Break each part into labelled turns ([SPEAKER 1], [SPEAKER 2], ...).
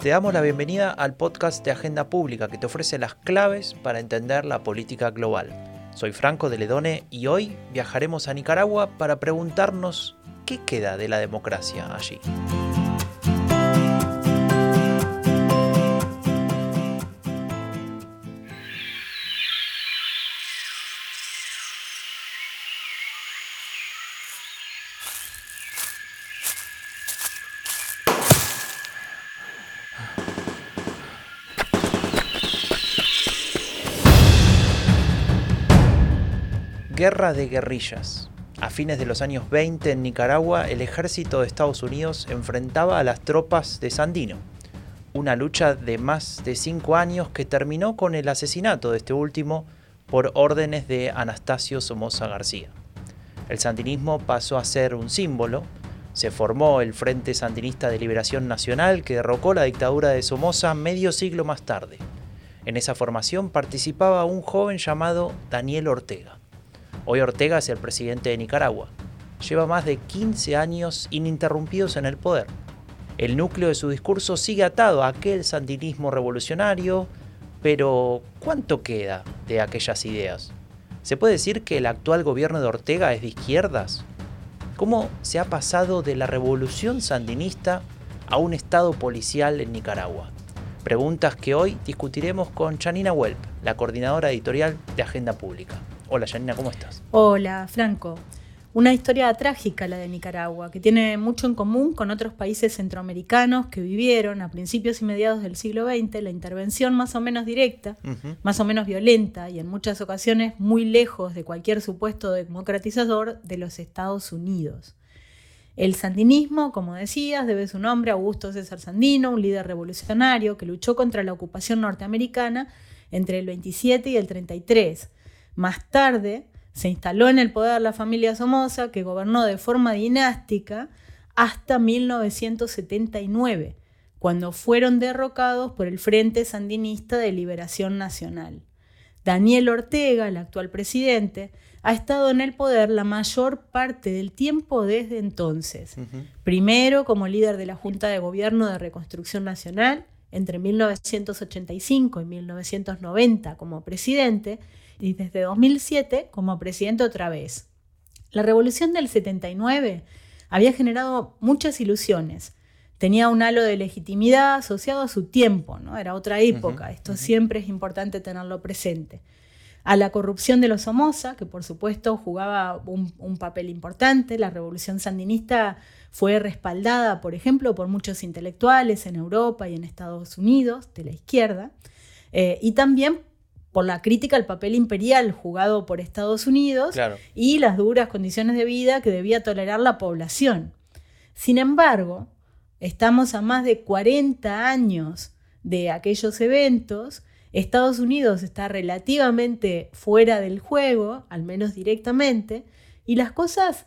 [SPEAKER 1] Te damos la bienvenida al podcast de Agenda Pública que te ofrece las claves para entender la política global. Soy Franco de Ledone y hoy viajaremos a Nicaragua para preguntarnos qué queda de la democracia allí. Guerra de guerrillas. A fines de los años 20 en Nicaragua, el ejército de Estados Unidos enfrentaba a las tropas de Sandino. Una lucha de más de cinco años que terminó con el asesinato de este último por órdenes de Anastasio Somoza García. El sandinismo pasó a ser un símbolo, se formó el Frente Sandinista de Liberación Nacional que derrocó la dictadura de Somoza medio siglo más tarde. En esa formación participaba un joven llamado Daniel Ortega. Hoy Ortega es el presidente de Nicaragua. Lleva más de 15 años ininterrumpidos en el poder. El núcleo de su discurso sigue atado a aquel sandinismo revolucionario, pero ¿cuánto queda de aquellas ideas? ¿Se puede decir que el actual gobierno de Ortega es de izquierdas? ¿Cómo se ha pasado de la revolución sandinista a un estado policial en Nicaragua? Preguntas que hoy discutiremos con Janina Welp, la coordinadora editorial de Agenda Pública. Hola Janina, ¿cómo estás?
[SPEAKER 2] Hola, Franco. Una historia trágica la de Nicaragua, que tiene mucho en común con otros países centroamericanos que vivieron a principios y mediados del siglo XX la intervención más o menos directa, más o menos violenta y en muchas ocasiones muy lejos de cualquier supuesto democratizador de los Estados Unidos. El sandinismo, como decías, debe su nombre a Augusto César Sandino, un líder revolucionario que luchó contra la ocupación norteamericana entre el 27 y el 33 más tarde se instaló en el poder la familia Somoza, que gobernó de forma dinástica hasta 1979, cuando fueron derrocados por el Frente Sandinista de Liberación Nacional. Daniel Ortega, el actual presidente, ha estado en el poder la mayor parte del tiempo desde entonces. Primero como líder de la Junta de Gobierno de Reconstrucción Nacional, entre 1985 y 1990 como presidente, y desde 2007 como presidente otra vez. La revolución del 79 había generado muchas ilusiones. Tenía un halo de legitimidad asociado a su tiempo, ¿no? Era otra época, esto siempre es importante tenerlo presente. A la corrupción de los Somoza, que por supuesto jugaba un, un papel importante, la revolución sandinista fue respaldada, por ejemplo, por muchos intelectuales en Europa y en Estados Unidos de la izquierda, eh, y también por la crítica al papel imperial jugado por Estados Unidos y las duras condiciones de vida que debía tolerar la población. Sin embargo, estamos a más de 40 años de aquellos eventos, Estados Unidos está relativamente fuera del juego, al menos directamente, y las cosas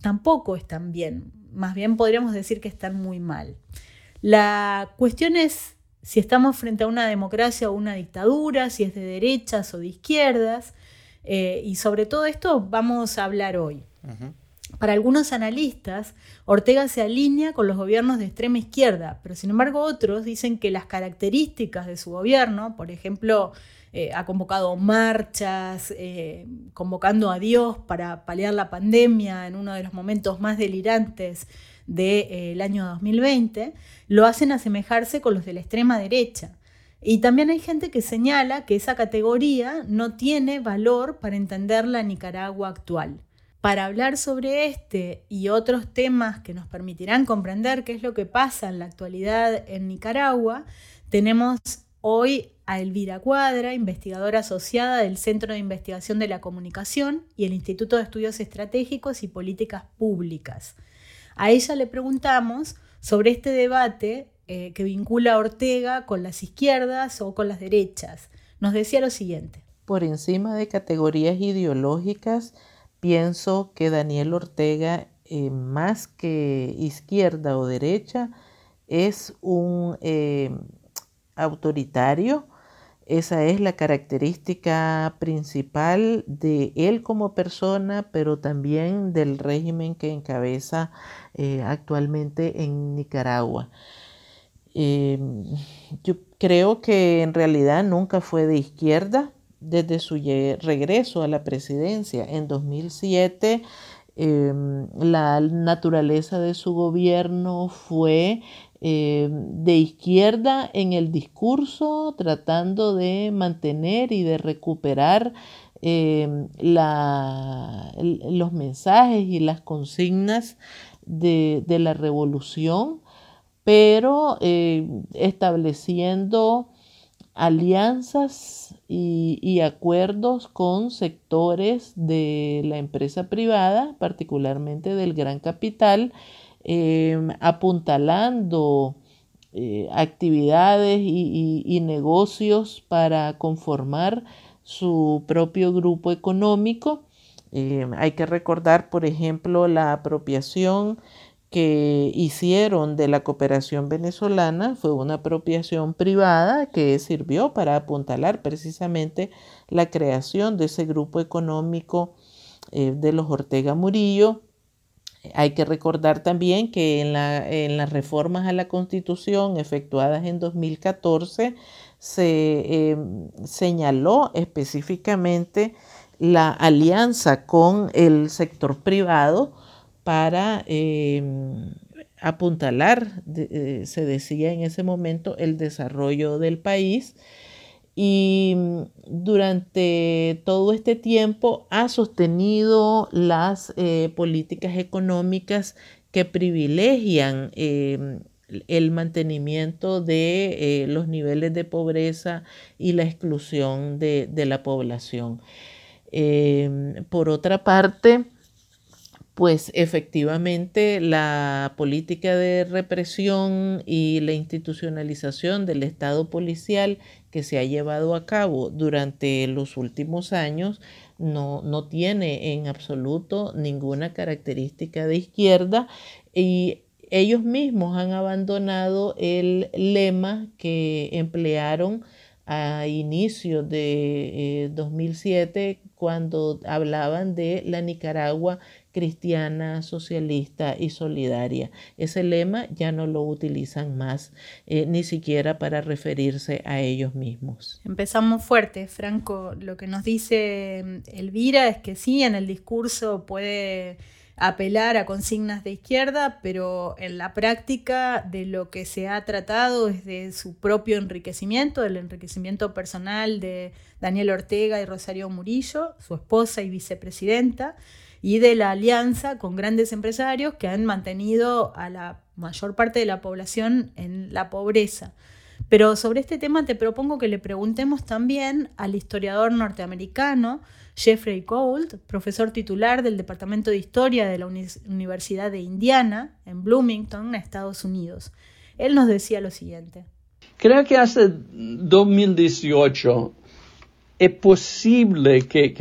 [SPEAKER 2] tampoco están bien, más bien podríamos decir que están muy mal. La cuestión es si estamos frente a una democracia o una dictadura, si es de derechas o de izquierdas, eh, y sobre todo esto vamos a hablar hoy. Para algunos analistas, Ortega se alinea con los gobiernos de extrema izquierda, pero sin embargo otros dicen que las características de su gobierno, por ejemplo, eh, ha convocado marchas, eh, convocando a Dios para paliar la pandemia en uno de los momentos más delirantes del año 2020, lo hacen asemejarse con los de la extrema derecha. Y también hay gente que señala que esa categoría no tiene valor para entender la Nicaragua actual. Para hablar sobre este y otros temas que nos permitirán comprender qué es lo que pasa en la actualidad en Nicaragua, tenemos hoy a Elvira Cuadra, investigadora asociada del Centro de Investigación de la Comunicación y el Instituto de Estudios Estratégicos y Políticas Públicas. A ella le preguntamos sobre este debate eh, que vincula a Ortega con las izquierdas o con las derechas. Nos decía lo siguiente.
[SPEAKER 3] Por encima de categorías ideológicas, pienso que Daniel Ortega, eh, más que izquierda o derecha, es un eh, autoritario esa es la característica principal de él como persona, pero también del régimen que encabeza eh, actualmente en Nicaragua. Em, yo creo que en realidad nunca fue de izquierda desde su regreso a la presidencia en 2007. Em, la naturaleza de su gobierno fue em, de izquierda en el discurso, tratando de mantener y de recuperar los mensajes y las consignas de la revolución pero eh, estableciendo alianzas y, acuerdos con sectores de la empresa privada, particularmente del gran capital, em, apuntalando eh, actividades y, negocios para conformar su propio grupo económico. Em, hay que recordar, por ejemplo, la apropiación que hicieron de la cooperación venezolana fue una apropiación privada que sirvió para apuntalar precisamente la creación de ese grupo económico eh, de los Ortega Murillo. Hay que recordar también que en, las reformas a la Constitución efectuadas en 2014 se em, señaló específicamente la alianza con el sector privado para em, apuntalar, eh, se decía en ese momento, el desarrollo del país y mm, durante todo este tiempo ha sostenido las eh, políticas económicas que privilegian em, el mantenimiento de eh, los niveles de pobreza y la exclusión de la población. Em, por otra parte, pues efectivamente la política de represión y la institucionalización del Estado policial que se ha llevado a cabo durante los últimos años no, no tiene en absoluto ninguna característica de izquierda y ellos mismos han abandonado el lema que emplearon a inicio de 2007 eh, cuando hablaban de la Nicaragua cristiana, socialista y solidaria. Ese lema ya no lo utilizan más, eh, ni siquiera para referirse a ellos mismos.
[SPEAKER 2] Empezamos fuerte, Franco. Lo que nos dice mm, Elvira es que sí, en el discurso puede apelar a consignas de izquierda, pero en la práctica de lo que se ha tratado es de su propio enriquecimiento, del enriquecimiento personal de Daniel Ortega y Rosario Murillo, su esposa y vicepresidenta, y de la alianza con grandes empresarios que han mantenido a la mayor parte de la población en la pobreza. Pero sobre este tema te propongo que le preguntemos también al historiador norteamericano Jeffrey Gould, profesor titular del Departamento de Historia de la Universidad de Indiana, en Bloomington, Estados Unidos. Él nos decía lo siguiente.
[SPEAKER 4] Creo que hasta 2018 es posible que,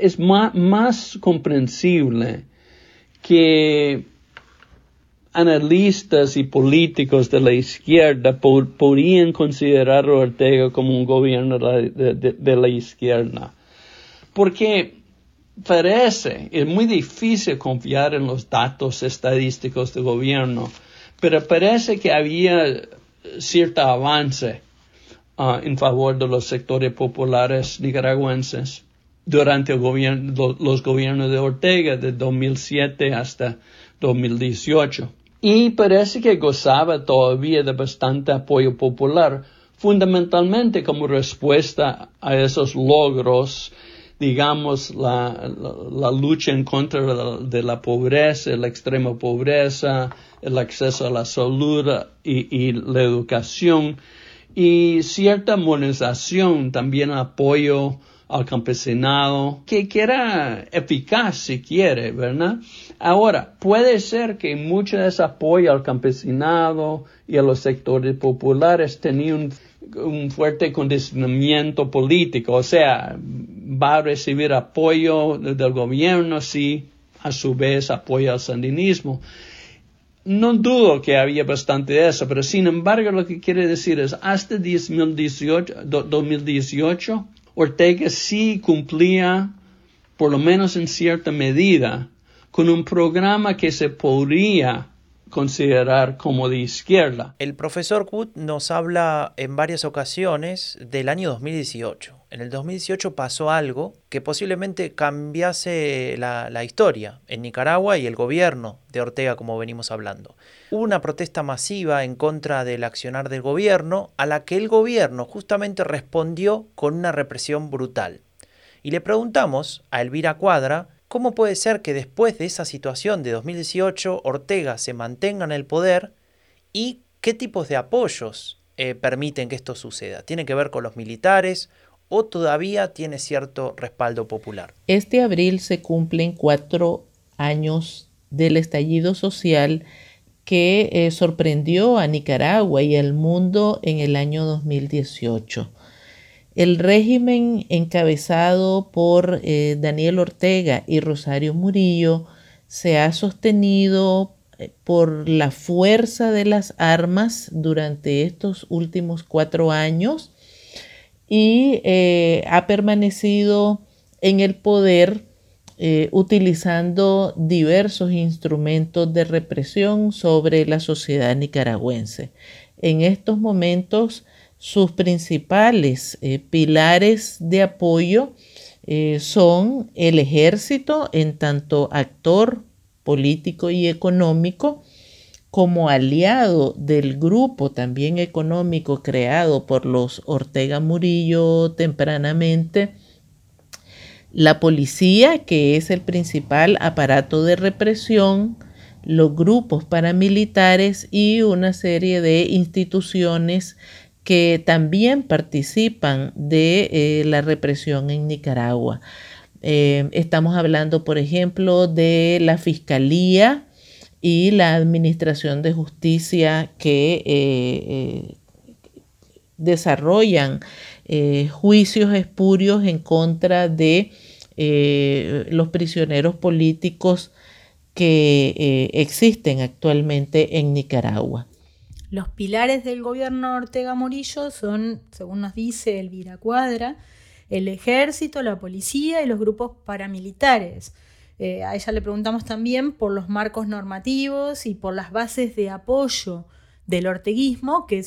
[SPEAKER 4] es, más, comprensible que analistas y políticos de la izquierda podrían considerar a Ortega como un gobierno de, la izquierda. Porque parece, es muy difícil confiar en los datos estadísticos del gobierno, pero parece que había cierto avance Ah, en favor de los sectores populares nicaragüenses durante los gobiernos de Ortega de 2007 hasta 2018. Y parece que gozaba todavía de bastante apoyo popular, fundamentalmente como respuesta a esos logros, digamos, la, lucha en contra de la, pobreza, la extrema pobreza, el acceso a la salud y la educación, y cierta modernización, también apoyo al campesinado, que, era eficaz si quiere, ¿verdad? Ahora, puede ser que mucho de ese apoyo al campesinado y a los sectores populares tenía un, un fuerte condicionamiento político, o sea, va a recibir apoyo del gobierno si a su vez apoya al sandinismo. No dudo que había bastante de eso, pero sin embargo lo que quiere decir es hasta 2018, 2018 Ortega sí cumplía, por lo menos en cierta medida, con un programa que se podría considerar como de izquierda.
[SPEAKER 1] El profesor Wood nos habla en varias ocasiones del año 2018. En el 2018 pasó algo que posiblemente cambiase la, la, historia en Nicaragua y el gobierno de Ortega, como venimos hablando. Hubo una protesta masiva en contra del accionar del gobierno, a la que el gobierno justamente respondió con una represión brutal. Y le preguntamos a Elvira Cuadra ¿Cómo puede ser que después de esa situación de 2018 Ortega se mantenga en el poder y qué tipos de apoyos eh, permiten que esto suceda? ¿Tiene que ver con los militares o todavía tiene cierto respaldo popular?
[SPEAKER 3] Este abril se cumplen cuatro años del estallido social que eh, sorprendió a Nicaragua y al mundo en el año 2018. El régimen encabezado por eh, Daniel Ortega y Rosario Murillo se ha sostenido eh, por la fuerza de las armas durante estos últimos cuatro años y eh, ha permanecido en el poder utilizando diversos instrumentos de represión sobre la sociedad nicaragüense. En estos momentos sus principales eh, pilares de apoyo eh, son el ejército en tanto actor político y económico, como aliado del grupo también económico creado por los Ortega Murillo tempranamente, la policía, que es el principal aparato de represión, los grupos paramilitares y una serie de instituciones que también participan de eh, la represión en Nicaragua. Eh, estamos hablando, por ejemplo, de la Fiscalía y la Administración de Justicia que eh, desarrollan juicios espurios en contra de los prisioneros políticos que existen actualmente en Nicaragua.
[SPEAKER 2] Los pilares del gobierno Ortega Morillo son, según nos dice Elvira Cuadra, el ejército, la policía y los grupos paramilitares. Eh, a ella le preguntamos también por los marcos normativos y por las bases de apoyo del orteguismo que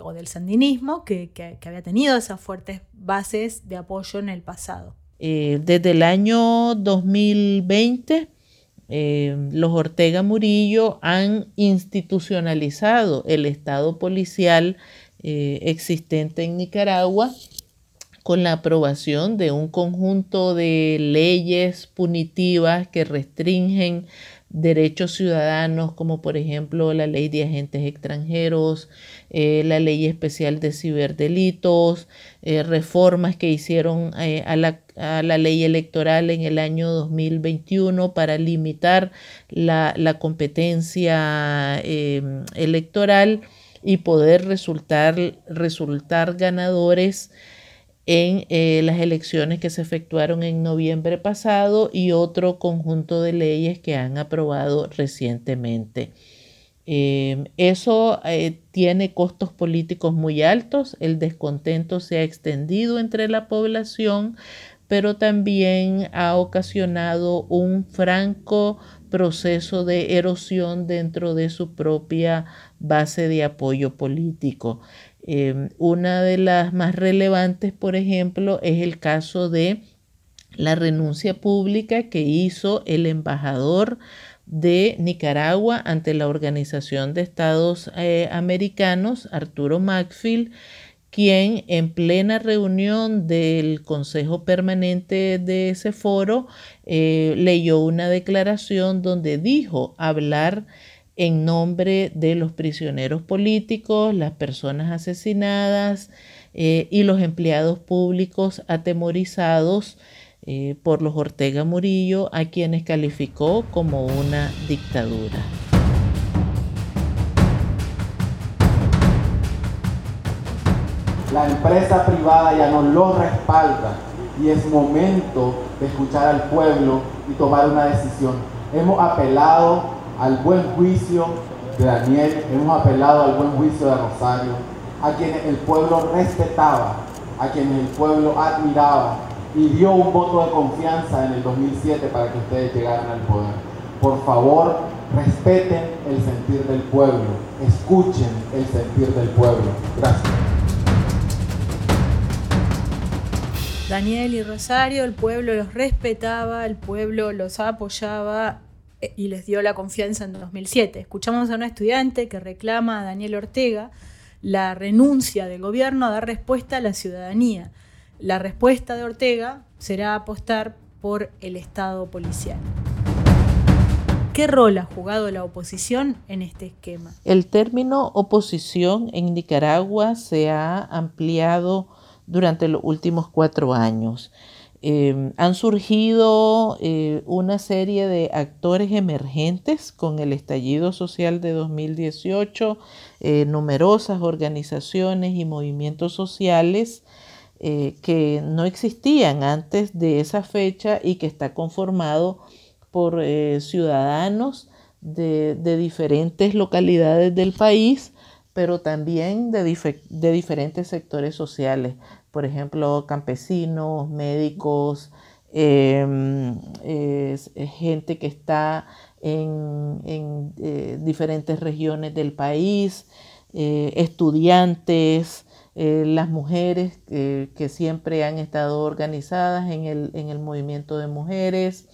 [SPEAKER 2] o del sandinismo que, había tenido esas fuertes bases de apoyo en el pasado.
[SPEAKER 3] Eh, desde el año 2020 eh, los Ortega Murillo han institucionalizado el Estado policial eh, existente en Nicaragua con la aprobación de un conjunto de leyes punitivas que restringen derechos ciudadanos, como por ejemplo la ley de agentes extranjeros, eh, la ley especial de ciberdelitos, eh, reformas que hicieron eh, a, la, a, la, ley electoral en el año 2021 para limitar la, la competencia electoral y poder resultar, resultar ganadores en eh, las elecciones que se efectuaron en noviembre pasado y otro conjunto de leyes que han aprobado recientemente. Em, eso eh, tiene costos políticos muy altos, el descontento se ha extendido entre la población, pero también ha ocasionado un franco proceso de erosión dentro de su propia base de apoyo político. Em, una de las más relevantes, por ejemplo, es el caso de la renuncia pública que hizo el embajador de Nicaragua ante la Organización de Estados eh, Americanos, Arturo Macfield, quien en plena reunión del Consejo Permanente de ese foro eh, leyó una declaración donde dijo hablar en nombre de los prisioneros políticos, las personas asesinadas eh, y los empleados públicos atemorizados eh, por los Ortega Murillo, a quienes calificó como una dictadura.
[SPEAKER 5] La empresa privada ya no lo respalda y es momento de escuchar al pueblo y tomar una decisión. Hemos apelado al buen juicio de Daniel, hemos apelado al buen juicio de Rosario, a quienes el pueblo respetaba, a quienes el pueblo admiraba y dio un voto de confianza en el 2007 para que ustedes llegaran al poder. Por favor, respeten el sentir del pueblo, escuchen el sentir del pueblo. Gracias.
[SPEAKER 2] Daniel y Rosario, el pueblo los respetaba, el pueblo los apoyaba y les dio la confianza en 2007. Escuchamos a una estudiante que reclama a Daniel Ortega la renuncia del gobierno a dar respuesta a la ciudadanía. La respuesta de Ortega será apostar por el Estado policial. ¿Qué rol ha jugado la oposición en este esquema?
[SPEAKER 3] El término oposición en Nicaragua se ha ampliado durante los últimos cuatro años. Eh, han surgido eh, una serie de actores emergentes con el estallido social de 2018, eh, numerosas organizaciones y movimientos sociales que no existían antes de esa fecha y que está conformado por ciudadanos de, diferentes localidades del país, pero también de diferentes sectores sociales por ejemplo, campesinos, médicos, em, gente que está en, eh, diferentes regiones del país, eh, estudiantes, eh, las mujeres que siempre han estado organizadas en el, movimiento de mujeres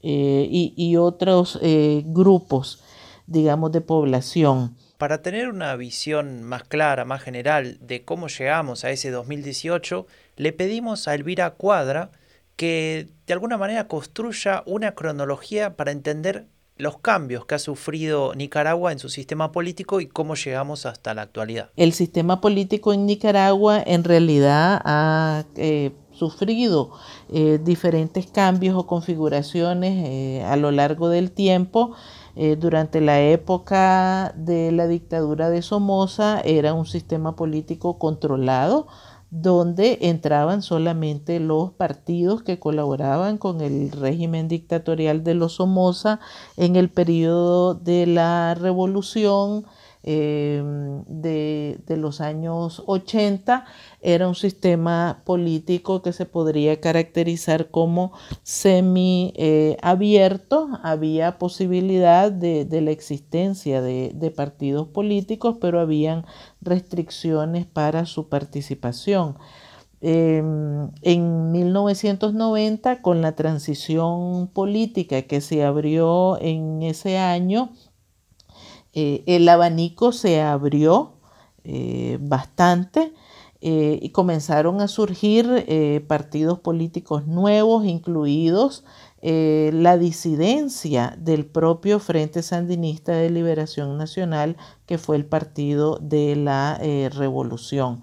[SPEAKER 3] y, otros grupos, digamos, de población.
[SPEAKER 1] Para tener una visión más clara, más general de cómo llegamos a ese 2018, le pedimos a Elvira Cuadra que de alguna manera construya una cronología para entender los cambios que ha sufrido Nicaragua en su sistema político y cómo llegamos hasta la actualidad.
[SPEAKER 3] El sistema político en Nicaragua en realidad ha eh, sufrido eh, diferentes cambios o configuraciones eh, a lo largo del tiempo eh, durante la época de la dictadura de Somoza era un sistema político controlado donde entraban solamente los partidos que colaboraban con el régimen dictatorial de los Somoza en el periodo de la revolución Em, de, los años 80 era un sistema político que se podría caracterizar como semi eh, abierto. Había posibilidad de, la existencia de, de, partidos políticos, pero habían restricciones para su participación. Em, en 1990, con la transición política que se abrió en ese año, eh, el abanico se abrió eh, bastante eh, y comenzaron a surgir partidos políticos nuevos, incluidos la disidencia del propio Frente Sandinista de Liberación Nacional, que fue el partido de la revolución.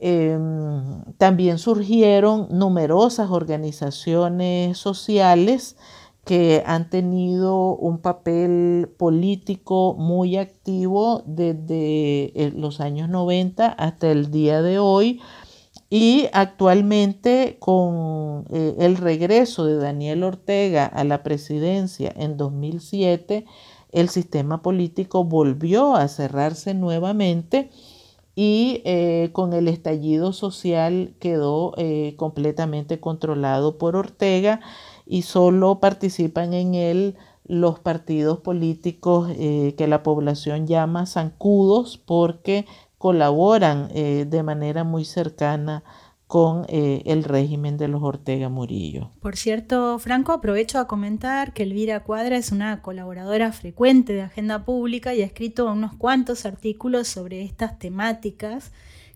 [SPEAKER 3] Em, también surgieron numerosas organizaciones sociales que han tenido un papel político muy activo desde eh, los años 90 hasta el día de hoy. Y actualmente con eh, el regreso de Daniel Ortega a la presidencia en 2007, el sistema político volvió a cerrarse nuevamente y eh, con el estallido social quedó completamente controlado por Ortega y solo participan en él los partidos políticos eh, que la población llama zancudos porque colaboran eh, de manera muy cercana con eh, el régimen de los Ortega Murillo.
[SPEAKER 2] Por cierto, Franco, aprovecho a comentar que Elvira Cuadra es una colaboradora frecuente de Agenda Pública y ha escrito unos cuantos artículos sobre estas temáticas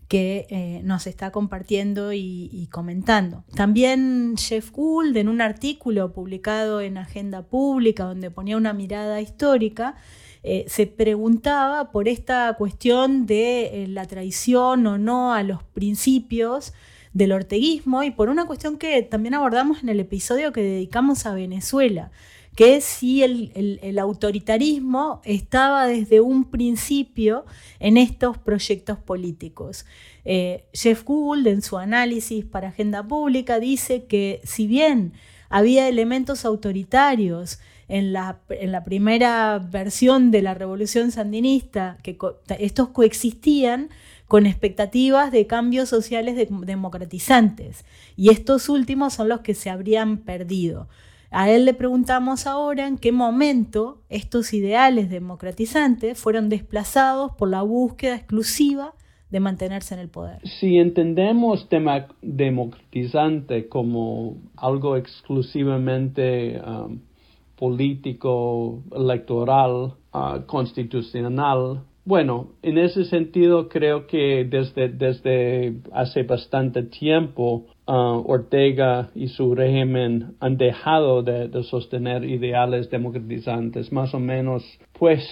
[SPEAKER 2] que eh, nos está compartiendo y, comentando. También Jeff Gould, en un artículo publicado en Agenda Pública, donde ponía una mirada histórica, eh, se preguntaba por esta cuestión de eh, la traición o no a los principios del orteguismo y por una cuestión que también abordamos en el episodio que dedicamos a Venezuela que si el, autoritarismo estaba desde un principio en estos proyectos políticos. Eh, Jeff Gould, en su análisis para Agenda Pública, dice que si bien había elementos autoritarios en la, primera versión de la revolución sandinista, que estos coexistían con expectativas de cambios sociales democratizantes, y estos últimos son los que se habrían perdido. A él le preguntamos ahora en qué momento estos ideales democratizantes fueron desplazados por la búsqueda exclusiva de mantenerse en el poder.
[SPEAKER 4] Si entendemos democratizante como algo exclusivamente um, político, electoral, uh, constitucional, bueno, en ese sentido creo que desde, desde hace bastante tiempo uh, Ortega y su régimen han dejado de, de, sostener ideales democratizantes, más o menos, pues,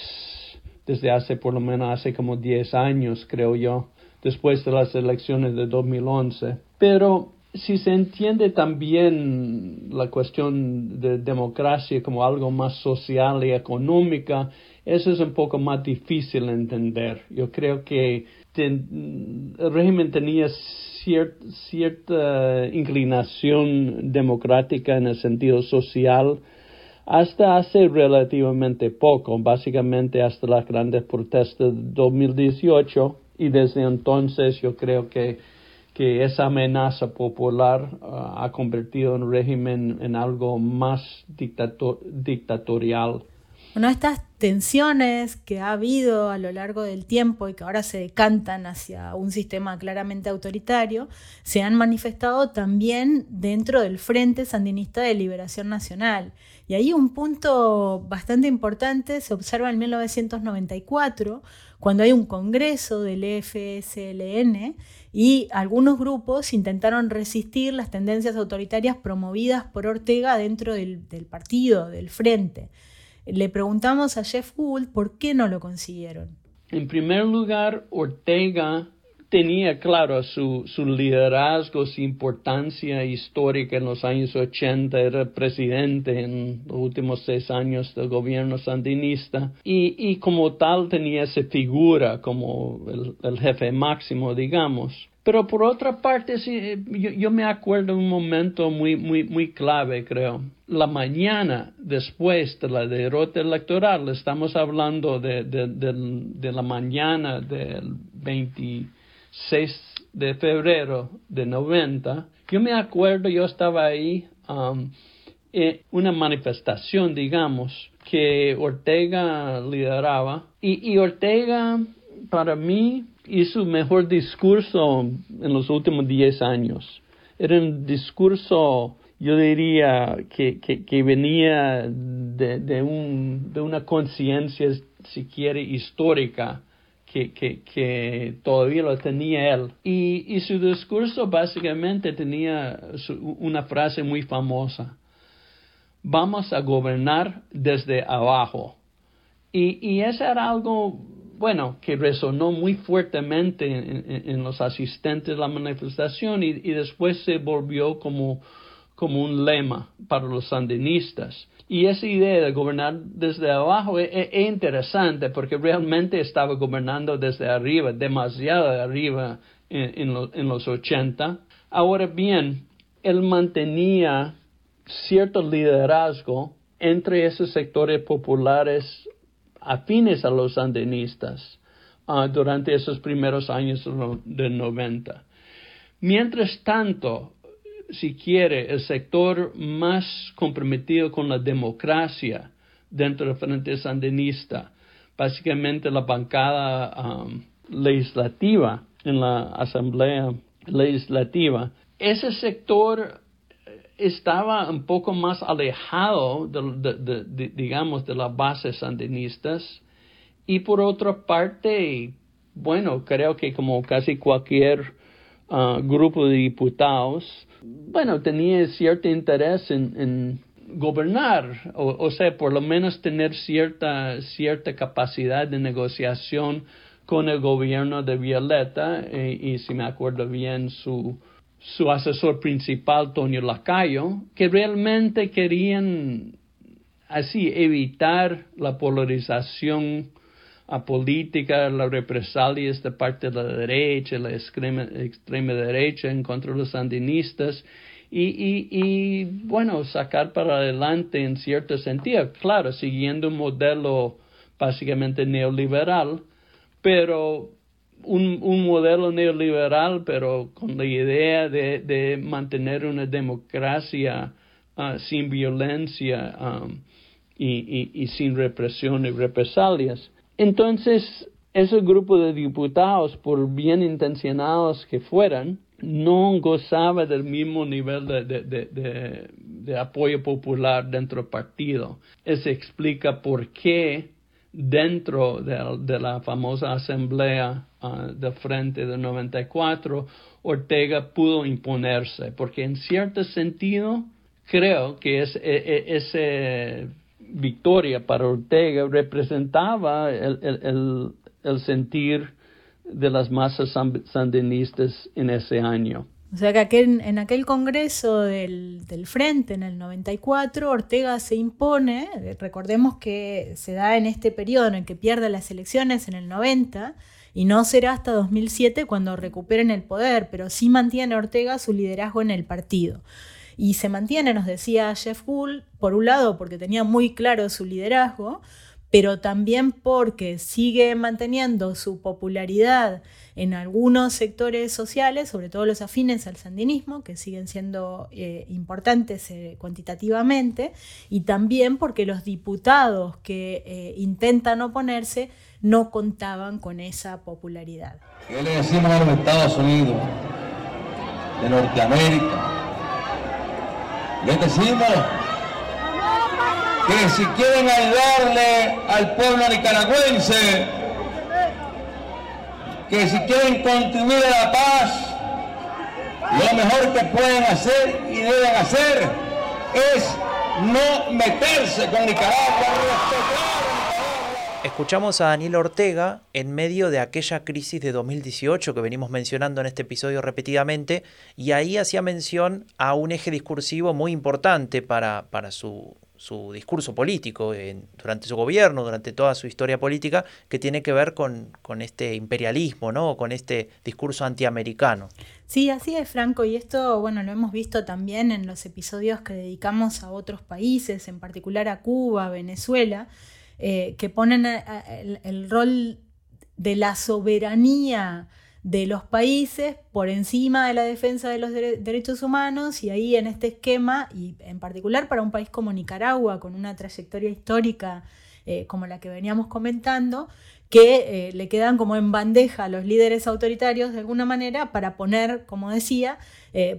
[SPEAKER 4] desde hace por lo menos hace como 10 años, creo yo, después de las elecciones de 2011. Pero si se entiende también la cuestión de democracia como algo más social y económica, eso es un poco más difícil de entender. Yo creo que el régimen tenía cierta inclinación democrática en el sentido social hasta hace relativamente poco, básicamente hasta las grandes protestas de 2018 y desde entonces yo creo que, que esa amenaza popular uh, ha convertido el régimen en algo más dictatorial
[SPEAKER 2] bueno, estas tensiones que ha habido a lo largo del tiempo y que ahora se decantan hacia un sistema claramente autoritario, se han manifestado también dentro del Frente Sandinista de Liberación Nacional. Y ahí un punto bastante importante se observa en 1994, cuando hay un congreso del FSLN y algunos grupos intentaron resistir las tendencias autoritarias promovidas por Ortega dentro del, del partido, del Frente. Le preguntamos a Jeff Gould por qué no lo consiguieron.
[SPEAKER 4] En primer lugar, Ortega tenía claro su, liderazgo, su importancia histórica en los años 80, era presidente en los últimos seis años del gobierno sandinista y como tal tenía esa figura como el jefe máximo, digamos. Pero por otra parte, sí, eh, yo, me acuerdo un momento muy, muy, muy clave, creo. La mañana después de la derrota electoral, estamos hablando de, de, la mañana del 26 de febrero de 90, yo me acuerdo, yo estaba ahí um, en una manifestación, digamos, que Ortega lideraba. Y, y Ortega, para mí, hizo su mejor discurso en los últimos 10 años. Era un discurso, yo diría, que, que, venía de, de, un, de una conciencia, si quiere, histórica. Que, que, que, todavía lo tenía él. Y, y su discurso básicamente tenía una frase muy famosa. Vamos a gobernar desde abajo. Y, y eso era algo bueno, que resonó muy fuertemente en, los asistentes de la manifestación y, después se volvió como, como un lema para los sandinistas. Y esa idea de gobernar desde abajo es, interesante porque realmente estaba gobernando desde arriba, demasiado arriba en, en los 80. Ahora bien, él mantenía cierto liderazgo entre esos sectores populares afines a los sandinistas ah, durante esos primeros años de 90. Mientras tanto, si quiere, el sector más comprometido con la democracia dentro del Frente Sandinista, básicamente la bancada legislativa en la Asamblea Legislativa, ese sector estaba un poco más alejado, de, digamos, de las bases sandinistas. Y por otra parte, bueno, creo que como casi cualquier uh, grupo de diputados, bueno, tenía cierto interés en, gobernar, o, sea, por lo menos tener cierta, cierta capacidad de negociación con el gobierno de Violeta, eh, y si me acuerdo bien, su su asesor principal, Tonio Lacayo, que realmente querían así evitar la polarización a política, las represalias de parte de la derecha, la extrema, extrema derecha en contra de los sandinistas y, y, bueno, sacar para adelante en cierto sentido, claro, siguiendo un modelo básicamente neoliberal, pero un, modelo neoliberal, pero con la idea de, de, mantener una democracia ah, sin violencia um, y, sin represión y represalias. Entonces, ese grupo de diputados, por bien intencionados que fueran, no gozaba del mismo nivel de, apoyo popular dentro del partido. Eso explica por qué dentro de, la famosa asamblea uh, de frente del 94, Ortega pudo imponerse, porque en cierto sentido creo que es, e, e, esa victoria para Ortega representaba el, el sentir de las masas sandinistas en ese año.
[SPEAKER 2] O sea que aquel, en aquel congreso del, del, Frente, en el 94, Ortega se impone, recordemos que se da en este periodo en el que pierde las elecciones en el 90, y no será hasta 2007 cuando recuperen el poder, pero sí mantiene Ortega su liderazgo en el partido. Y se mantiene, nos decía Jeff Gould, por un lado porque tenía muy claro su liderazgo, pero también porque sigue manteniendo su popularidad en algunos sectores sociales, sobre todo los afines al sandinismo, que siguen siendo eh, importantes eh, cuantitativamente, y también porque los diputados que eh, intentan oponerse no contaban con esa popularidad.
[SPEAKER 6] ¿Qué le decimos a los Estados Unidos de Norteamérica? Les decimos que si quieren ayudarle al pueblo nicaragüense, que si quieren contribuir a la paz, lo mejor que pueden hacer y deben hacer es no meterse con Nicaragua,
[SPEAKER 1] Escuchamos a Daniel Ortega en medio de aquella crisis de 2018 que venimos mencionando en este episodio repetidamente, y ahí hacía mención a un eje discursivo muy importante para, para su, su discurso político durante su gobierno, durante toda su historia política, que tiene que ver con, con este imperialismo, ¿no? con este discurso antiamericano.
[SPEAKER 2] Sí, así es, Franco, y esto, bueno, lo hemos visto también en los episodios que dedicamos a otros países, en particular a Cuba, Venezuela, eh, que ponen eh, el, rol de la soberanía de los países por encima de la defensa de los derechos humanos y ahí en este esquema, y en particular para un país como Nicaragua, con una trayectoria histórica eh, como la que veníamos comentando, que le quedan como en bandeja a los líderes autoritarios de alguna manera para poner, como decía,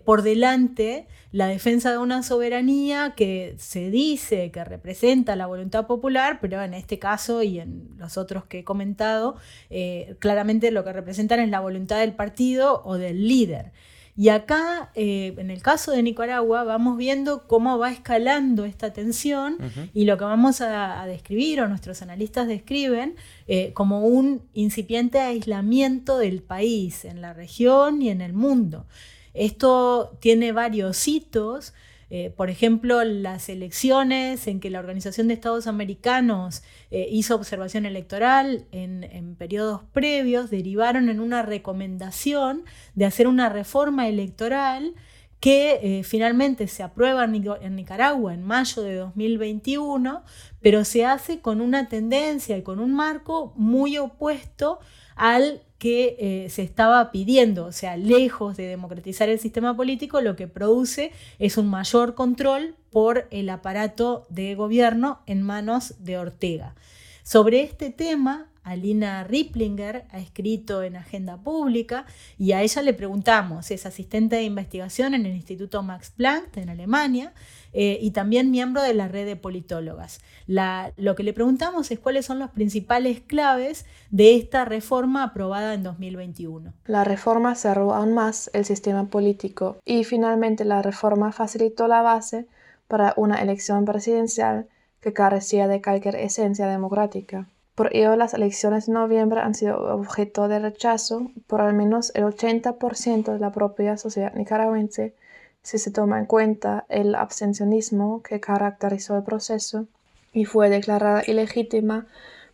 [SPEAKER 2] por delante la defensa de una soberanía que se dice que representa la voluntad popular, pero en este caso y en los otros que he comentado, eh, claramente lo que representan es la voluntad del partido o del líder. Y acá, eh, en el caso de Nicaragua, vamos viendo cómo va escalando esta tensión y lo que vamos a, describir, o nuestros analistas describen, eh, como un incipiente aislamiento del país en la región y en el mundo. Esto tiene varios hitos, eh, por ejemplo, las elecciones en que la Organización de Estados Americanos eh, hizo observación electoral en, periodos previos derivaron en una recomendación de hacer una reforma electoral que eh, finalmente se aprueba en Nicaragua en mayo de 2021, pero se hace con una tendencia y con un marco muy opuesto al que eh, se estaba pidiendo, o sea, lejos de democratizar el sistema político, lo que produce es un mayor control por el aparato de gobierno en manos de Ortega. Sobre este tema, Alina Riplinger ha escrito en Agenda Pública y a ella le preguntamos, es asistente de investigación en el Instituto Max Planck en Alemania eh, y también miembro de la red de politólogas. lo que le preguntamos es cuáles son las principales claves de esta reforma aprobada en 2021.
[SPEAKER 7] La reforma cerró aún más el sistema político y finalmente la reforma facilitó la base para una elección presidencial que carecía de cualquier esencia democrática. Por ello, las elecciones de noviembre han sido objeto de rechazo por al menos el 80% de la propia sociedad nicaragüense si se toma en cuenta el abstencionismo que caracterizó el proceso y fue declarada ilegítima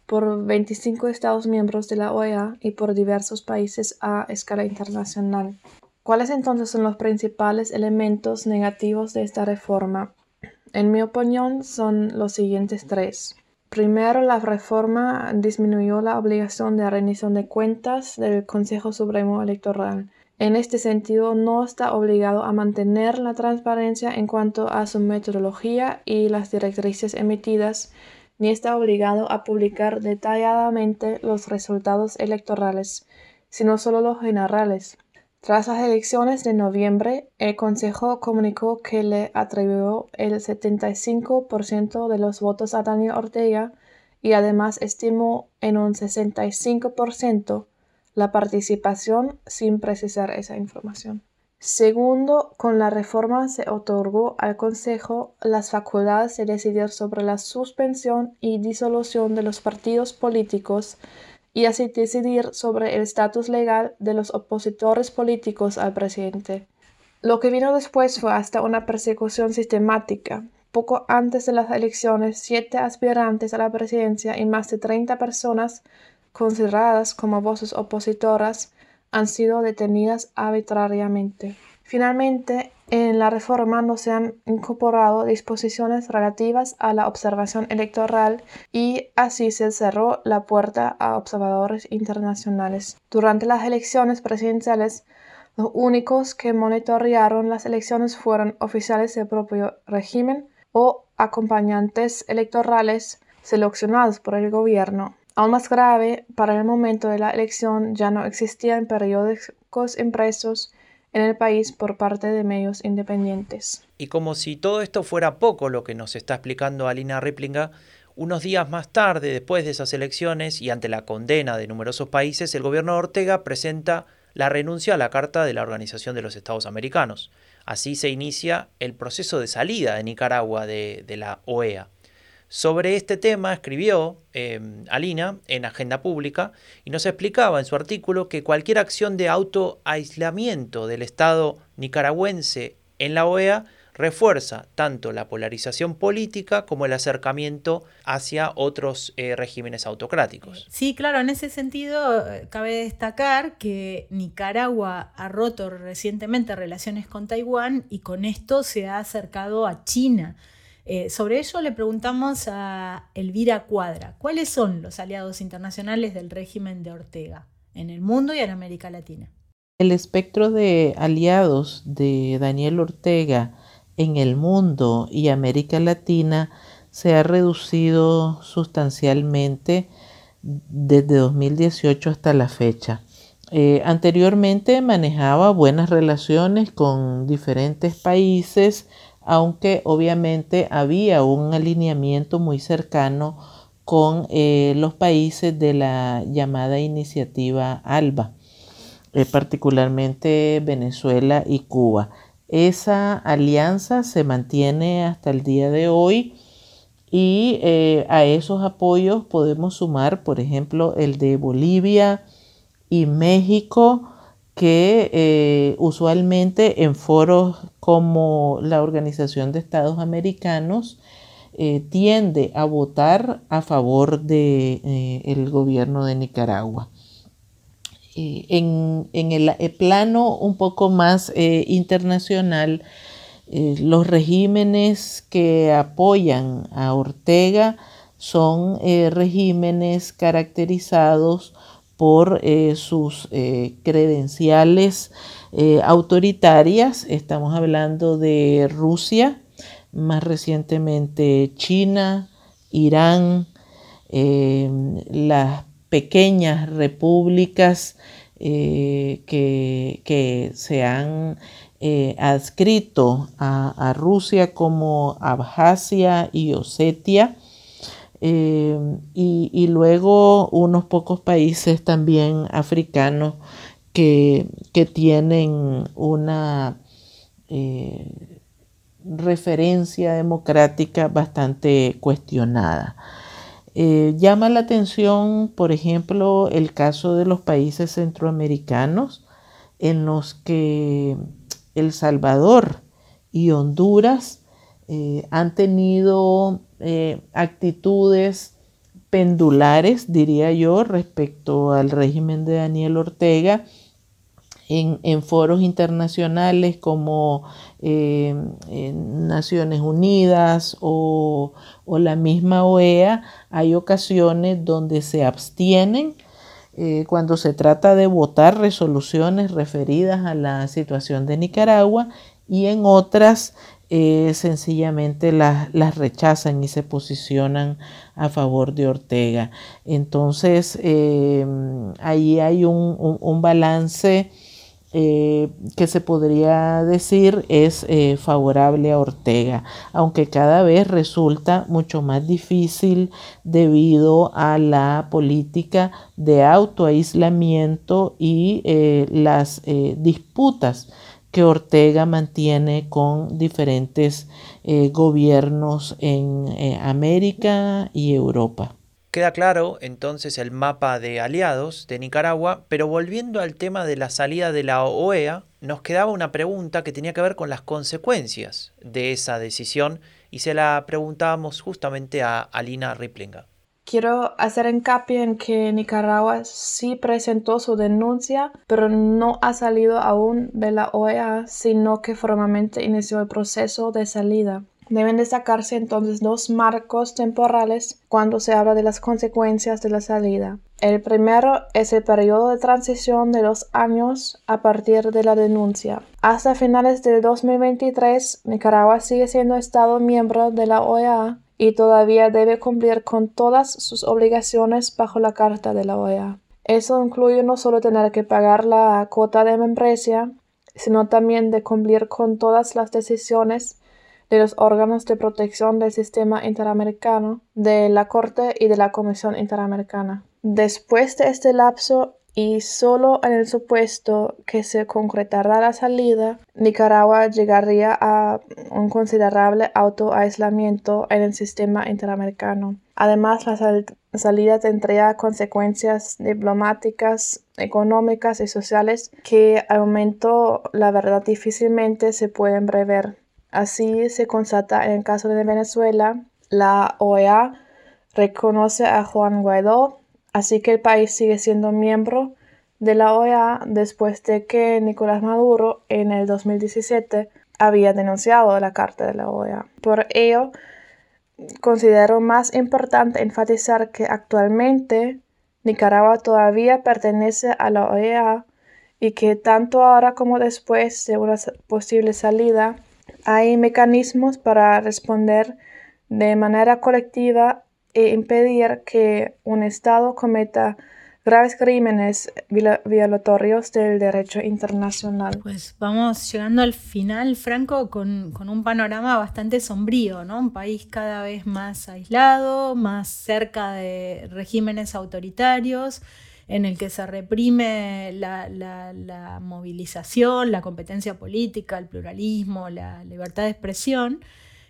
[SPEAKER 7] por 25 Estados miembros de la OEA y por diversos países a escala internacional. ¿Cuáles entonces son los principales elementos negativos de esta reforma? En mi opinión son los siguientes tres. Primero, la reforma disminuyó la obligación de rendición de cuentas del Consejo Supremo Electoral En este sentido, no está obligado a mantener la transparencia en cuanto a su metodología y las directrices emitidas, ni está obligado a publicar detalladamente los resultados electorales, sino solo los generales. Tras las elecciones de noviembre, el Consejo comunicó que le atribuyó el 75% de los votos a Daniel Ortega y además estimó en un 65% la participación sin precisar esa información. Segundo, con la reforma se otorgó al Consejo las facultades de decidir sobre la suspensión y disolución de los partidos políticos y así decidir sobre el estatus legal de los opositores políticos al presidente. Lo que vino después fue hasta una persecución sistemática. Poco antes de las elecciones, siete aspirantes a la presidencia y más de 30 personas consideradas como voces opositoras han sido detenidas arbitrariamente. Finalmente, en la reforma no se han incorporado disposiciones relativas a la observación electoral y así se cerró la puerta a observadores internacionales. Durante las elecciones presidenciales, los únicos que monitorearon las elecciones fueron oficiales del propio régimen o acompañantes electorales seleccionados por el gobierno. Aún más grave, para el momento de la elección ya no existían periódicos impresos en el país por parte de medios independientes.
[SPEAKER 1] Y como si todo esto fuera poco lo que nos está explicando Alina Riplinga, unos días más tarde, después de esas elecciones y ante la condena de numerosos países, el gobierno de Ortega presenta la renuncia a la Carta de la Organización de los Estados Americanos. Así se inicia el proceso de salida de Nicaragua de, de la OEA. Sobre este tema escribió em, Alina en Agenda Pública y nos explicaba en su artículo que cualquier acción de autoaislamiento del Estado nicaragüense en la OEA refuerza tanto la polarización política como el acercamiento hacia otros eh, regímenes autocráticos.
[SPEAKER 2] Sí, claro, en ese sentido eh, cabe destacar que Nicaragua ha roto recientemente relaciones con Taiwán y con esto se ha acercado a China. Eh, sobre ello le preguntamos a Elvira Cuadra, ¿cuáles son los aliados internacionales del régimen de Ortega en el mundo y en América Latina?
[SPEAKER 3] El espectro de aliados de Daniel Ortega en el mundo y América Latina se ha reducido sustancialmente desde 2018 hasta la fecha. Eh, anteriormente manejaba buenas relaciones con diferentes países, aunque obviamente había un alineamiento muy cercano con eh, los países de la llamada iniciativa ALBA, eh, particularmente Venezuela y Cuba. Esa alianza se mantiene hasta el día de hoy y eh, a esos apoyos podemos sumar, por ejemplo, el de Bolivia y México, que eh, usualmente en foros como la Organización de Estados Americanos eh, tiende a votar a favor del de, eh, gobierno de Nicaragua. en, el, plano un poco más internacional, los regímenes que apoyan a Ortega son regímenes caracterizados por eh, sus eh, credenciales eh, autoritarias. Estamos hablando de Rusia, más recientemente China, Irán, las pequeñas repúblicas que, se han adscrito a, a, Rusia como Abjasia y Osetia Em, y, luego unos pocos países también africanos que, tienen una eh, referencia democrática bastante cuestionada. Eh, llama la atención, por ejemplo, el caso de los países centroamericanos en los que El Salvador y Honduras eh, han tenido eh, actitudes pendulares, diría yo, respecto al régimen de Daniel Ortega en, foros internacionales como eh, Naciones Unidas o, la misma OEA, hay ocasiones donde se abstienen cuando se trata de votar resoluciones referidas a la situación de Nicaragua y en otras eh, sencillamente las, rechazan y se posicionan a favor de Ortega. Entonces, eh, ahí hay un, balance eh, que se podría decir es favorable a Ortega, aunque cada vez resulta mucho más difícil debido a la política de autoaislamiento y las disputas que Ortega mantiene con diferentes eh, gobiernos en eh, América y Europa.
[SPEAKER 1] Queda claro entonces el mapa de aliados de Nicaragua, pero volviendo al tema de la salida de la OEA, nos quedaba una pregunta que tenía que ver con las consecuencias de esa decisión y se la preguntábamos justamente a Alina Riplinga.
[SPEAKER 7] Quiero hacer hincapié en que Nicaragua sí presentó su denuncia, pero no ha salido aún de la OEA, sino que formalmente inició el proceso de salida. Deben destacarse entonces dos marcos temporales cuando se habla de las consecuencias de la salida. El primero es el periodo de transición de dos años a partir de la denuncia. Hasta finales del 2023, Nicaragua sigue siendo Estado miembro de la OEA y todavía debe cumplir con todas sus obligaciones bajo la Carta de la OEA. Eso incluye no solo tener que pagar la cuota de membresía, sino también de cumplir con todas las decisiones de los órganos de protección del sistema interamericano, de la Corte y de la Comisión Interamericana. Después de este lapso, y solo en el supuesto que se concretará la salida, Nicaragua llegaría a un considerable autoaislamiento en el sistema interamericano. Además, la salida tendría consecuencias diplomáticas, económicas y sociales que al momento, la verdad, difícilmente se pueden prever. Así se constata en el caso de Venezuela, la OEA reconoce a Juan Guaidó Así que el país sigue siendo miembro de la OEA después de que Nicolás Maduro en el 2017 había denunciado la Carta de la OEA. Por ello, considero más importante enfatizar que actualmente Nicaragua todavía pertenece a la OEA y que tanto ahora como después de una posible salida hay mecanismos para responder de manera colectiva e impedir que un Estado cometa graves crímenes violatorios del derecho internacional.
[SPEAKER 2] Pues vamos llegando al final, Franco, con, un panorama bastante sombrío, ¿no? Un país cada vez más aislado, más cerca de regímenes autoritarios, en el que se reprime la, la movilización, la competencia política, el pluralismo, la libertad de expresión,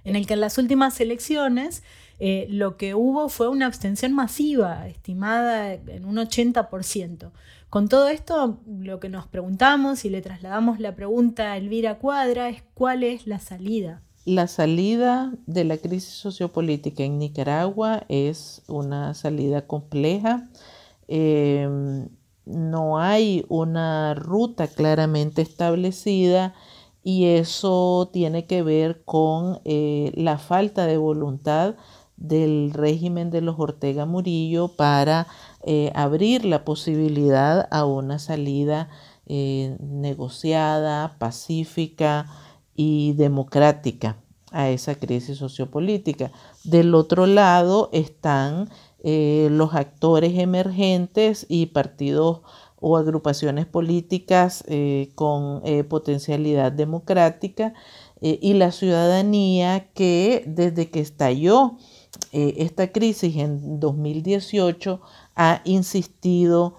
[SPEAKER 2] en el que en las últimas elecciones eh, lo que hubo fue una abstención masiva, estimada en un 80%. Con todo esto, lo que nos preguntamos y le trasladamos la pregunta a Elvira Cuadra es cuál es la salida.
[SPEAKER 3] La salida de la crisis sociopolítica en Nicaragua es una salida compleja. Em, no hay una ruta claramente establecida y eso tiene que ver con eh, la falta de voluntad del régimen de los Ortega Murillo para eh, abrir la posibilidad a una salida eh, negociada, pacífica y democrática a esa crisis sociopolítica. Del otro lado están eh, los actores emergentes y partidos o agrupaciones políticas con potencialidad democrática y la ciudadanía que desde que estalló eh, esta crisis en 2018 ha insistido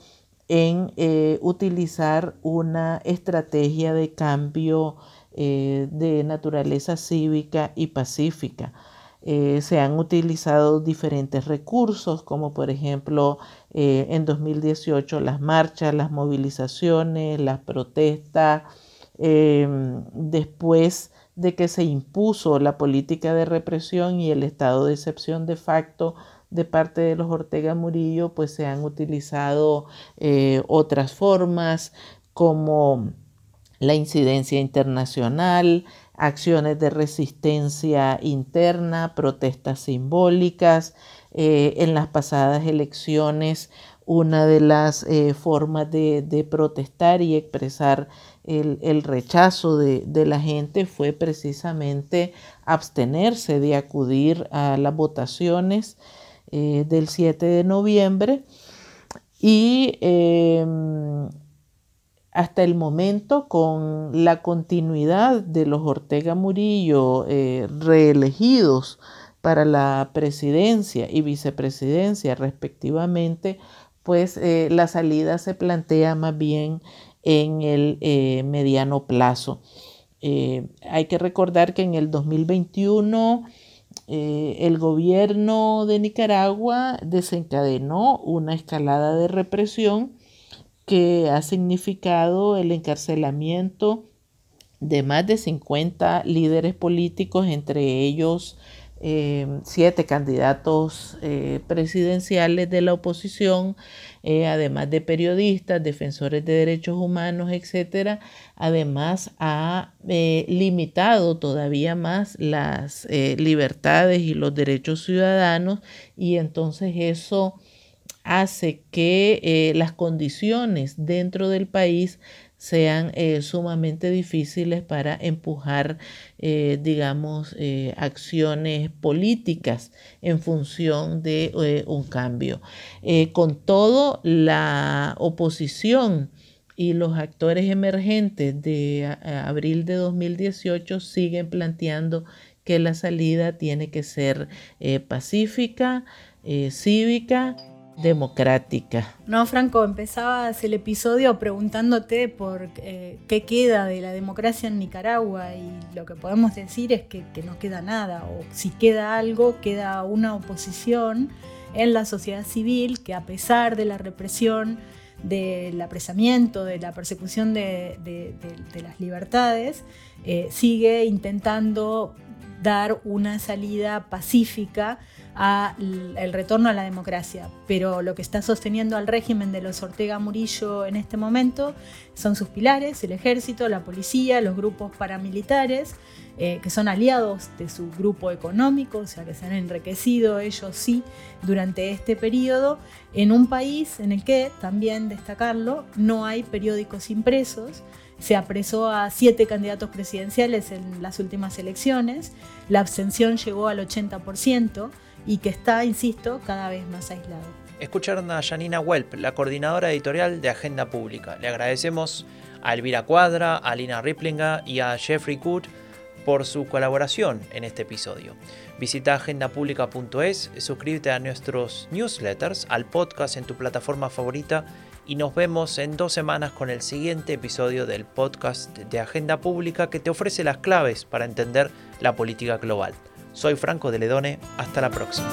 [SPEAKER 3] en eh, utilizar una estrategia de cambio eh, de naturaleza cívica y pacífica. se han utilizado diferentes recursos, como por ejemplo en 2018 las marchas, las movilizaciones, las protestas. después de que se impuso la política de represión y el estado de excepción de facto de parte de los Ortega Murillo, pues se han utilizado eh, otras formas como la incidencia internacional, acciones de resistencia interna, protestas simbólicas. Eh, en las pasadas elecciones una de las eh, formas de, protestar y expresar el, rechazo de, la gente fue precisamente abstenerse de acudir a las votaciones eh, del 7 de noviembre. Y em, hasta el momento con la continuidad de los Ortega Murillo eh, reelegidos para la presidencia y vicepresidencia respectivamente, pues eh, la salida se plantea más bien en el eh, mediano plazo. hay que recordar que en el 2021 el gobierno de Nicaragua desencadenó una escalada de represión que ha significado el encarcelamiento de más de 50 líderes políticos, entre ellos eh, siete candidatos eh, presidenciales de la oposición, eh, además de periodistas, defensores de derechos humanos, etc. Además, ha limitado todavía más las libertades y los derechos ciudadanos y entonces eso hace que las condiciones dentro del país sean eh, sumamente difíciles para empujar, eh, digamos, acciones políticas en función de un cambio. con todo, la oposición y los actores emergentes de abril de 2018 siguen planteando que la salida tiene que ser pacífica, cívica democrática.
[SPEAKER 2] No, Franco, empezabas el episodio preguntándote por eh, qué queda de la democracia en Nicaragua y lo que podemos decir es que, no queda nada, o si queda algo, queda una oposición en la sociedad civil que a pesar de la represión, del apresamiento, de la persecución de, las libertades, eh, sigue intentando dar una salida pacífica al retorno a la democracia. Pero lo que está sosteniendo al régimen de los Ortega Murillo en este momento son sus pilares, el ejército, la policía, los grupos paramilitares, eh, que son aliados de su grupo económico, o sea que se han enriquecido ellos sí durante este periodo, en un país en el que, también destacarlo, no hay periódicos impresos, se apresó a siete candidatos presidenciales en las últimas elecciones, la abstención llegó al 80%, y que está, insisto, cada vez más aislado.
[SPEAKER 1] Escucharon a Janina Welp, la coordinadora editorial de Agenda Pública. Le agradecemos a Elvira Cuadra, a Lina Riplinger y a Jeffrey Good por su colaboración en este episodio. Visita agendapublica.es, suscríbete a nuestros newsletters, al podcast en tu plataforma favorita y nos vemos en dos semanas con el siguiente episodio del podcast de Agenda Pública que te ofrece las claves para entender la política global. Soy Franco de Ledone, hasta la próxima.